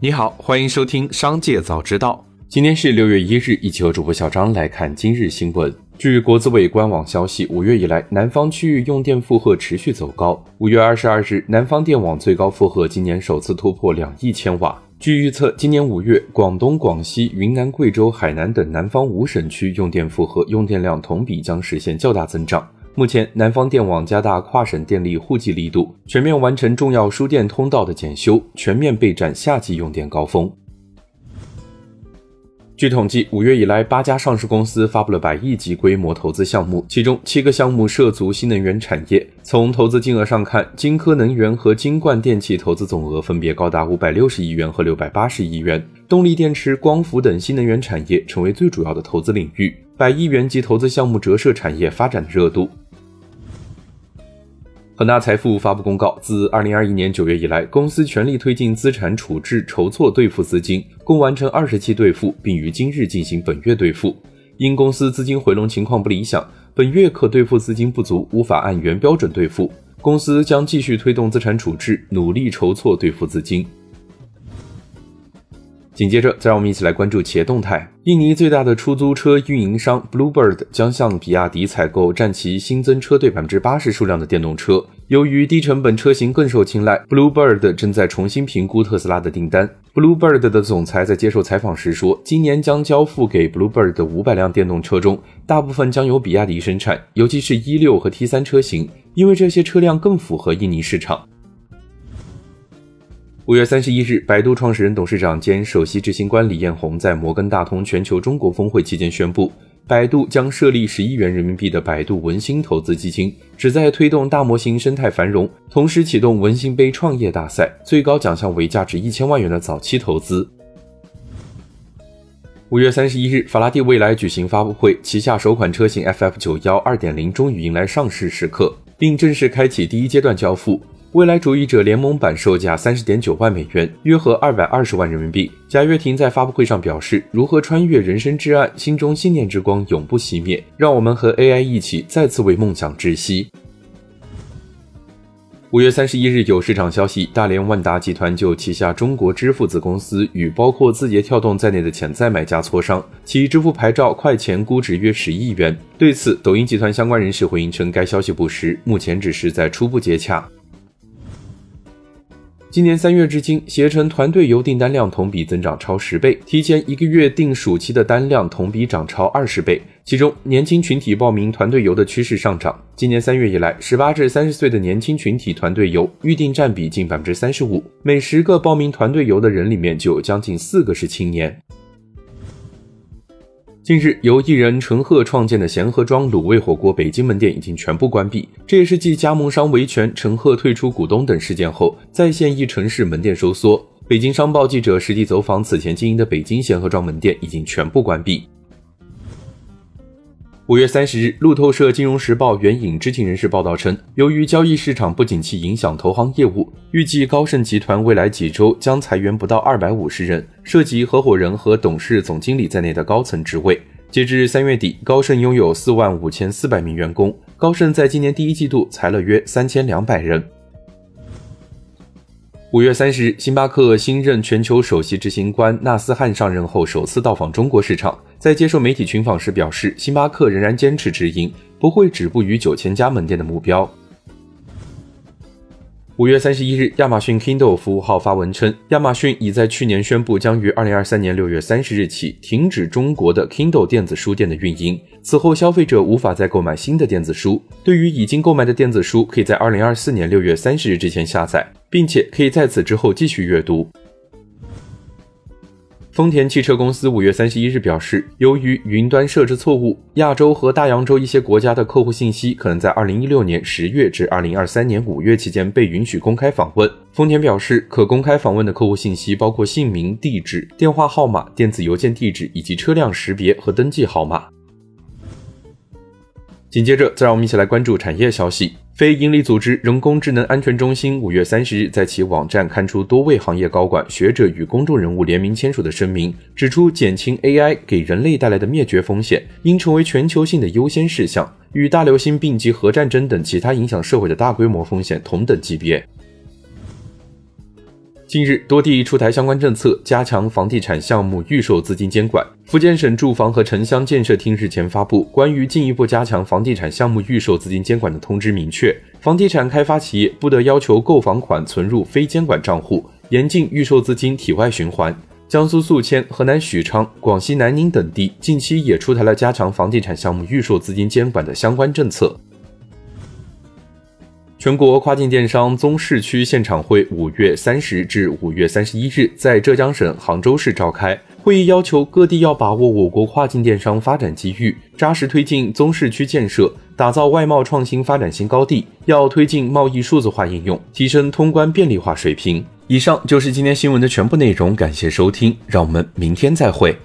你好，欢迎收听《商界早知道》。今天是六月一日，一起和主播小张来看今日新闻。据国资委官网消息，五月以来，南方区域用电负荷持续走高。五月二十二日，南方电网最高负荷今年首次突破两亿千瓦。据预测，今年五月，广东、广西、云南、贵州、海南等南方五省区用电负荷、用电量同比将实现较大增长。目前，南方电网加大跨省电力互济力度，全面完成重要输电通道的检修，全面备战夏季用电高峰。据统计，五月以来，八家上市公司发布了百亿级规模投资项目，其中七个项目涉足新能源产业。从投资金额上看，金科能源和金冠电器投资总额分别高达五百六十亿元和六百八十亿元。动力电池、光伏等新能源产业成为最主要的投资领域，百亿元级投资项目折射产业发展的热度。恒大财富发布公告，自二零二一年九月以来，公司全力推进资产处置筹措兑付资金，共完成二十期兑付，并于今日进行本月兑付。因公司资金回笼情况不理想，本月可兑付资金不足，无法按原标准兑付。公司将继续推动资产处置，努力筹措兑付资金。紧接着，再让我们一起来关注企业动态。印尼最大的出租车运营商 Bluebird 将向比亚迪采购占其新增车队百分之八十数量的电动车。由于低成本车型更受青睐，Bluebird 正在重新评估特斯拉的订单。Bluebird 的总裁在接受采访时说，今年将交付给 Bluebird 的五百辆电动车中，大部分将由比亚迪生产，尤其是 E 六和 T 三车型，因为这些车辆更符合印尼市场。五月三十一日，百度创始人、董事长兼首席执行官李彦宏在摩根大通全球中国峰会期间宣布，百度将设立十亿元人民币的百度文心投资基金，旨在推动大模型生态繁荣，同时启动文心杯创业大赛，最高奖项为价值一千万元的早期投资。五月三十一日，法拉第未来举行发布会，旗下首款车型 FF 九幺二点零终于迎来上市时刻，并正式开启第一阶段交付。未来主义者联盟版售价三十点九万美元，约合二百二十万人民币。贾跃亭在发布会上表示：“如何穿越人生至暗，心中信念之光永不熄灭。让我们和 AI 一起再次为梦想窒息。”五月三十一日，有市场消息，大连万达集团就旗下中国支付子公司与包括字节跳动在内的潜在买家磋商，其支付牌照快钱估值约十亿元。对此，抖音集团相关人士回应称，该消息不实，目前只是在初步接洽。今年三月至今，携程团队游订单量同比增长超十倍，提前一个月订暑期的单量同比涨超二十倍。其中，年轻群体报名团队游的趋势上涨。今年三月以来，十八至三十岁的年轻群体团队游预订占比近百分之三十五，每十个报名团队游的人里面就有将近四个是青年。近日，由艺人陈赫创建的贤合庄卤味火锅北京门店已经全部关闭，这也是继加盟商维权、陈赫退出股东等事件后，在线一城市门店收缩。北京商报记者实地走访此前经营的北京贤合庄门店，已经全部关闭。五月三十日，路透社、金融时报援引知情人士报道称，由于交易市场不景气影响投行业务，预计高盛集团未来几周将裁员不到二百五十人，涉及合伙人和董事、总经理在内的高层职位。截至三月底，高盛拥有四万五千四百名员工。高盛在今年第一季度裁了约三千两百人。五月三十日，星巴克新任全球首席执行官纳斯汉上任后首次到访中国市场，在接受媒体群访时表示，星巴克仍然坚持直营，不会止步于九千家门店的目标。五月三十一日，亚马逊 Kindle 服务号发文称，亚马逊已在去年宣布将于二零二三年六月三十日起停止中国的 Kindle 电子书店的运营。此后，消费者无法再购买新的电子书。对于已经购买的电子书，可以在二零二四年六月三十日之前下载，并且可以在此之后继续阅读。丰田汽车公司五月三十一日表示，由于云端设置错误，亚洲和大洋洲一些国家的客户信息可能在二零一六年十月至二零二三年五月期间被允许公开访问。丰田表示，可公开访问的客户信息包括姓名、地址、电话号码、电子邮件地址以及车辆识别和登记号码。紧接着，再让我们一起来关注产业消息。非营利组织人工智能安全中心五月三十日在其网站刊出多位行业高管、学者与公众人物联名签署的声明，指出减轻 AI 给人类带来的灭绝风险应成为全球性的优先事项，与大流行病及核战争等其他影响社会的大规模风险同等级别。近日，多地出台相关政策，加强房地产项目预售资金监管。福建省住房和城乡建设厅日前发布关于进一步加强房地产项目预售资金监管的通知，明确，房地产开发企业不得要求购房款存入非监管账户，严禁预售资金体外循环。江苏宿迁、河南许昌、广西南宁等地近期也出台了加强房地产项目预售资金监管的相关政策。全国跨境电商综市区现场会五月三十至五月三十一日在浙江省杭州市召开。会议要求各地要把握我国跨境电商发展机遇，扎实推进综市区建设，打造外贸创新发展新高地。要推进贸易数字化应用，提升通关便利化水平。以上就是今天新闻的全部内容，感谢收听，让我们明天再会。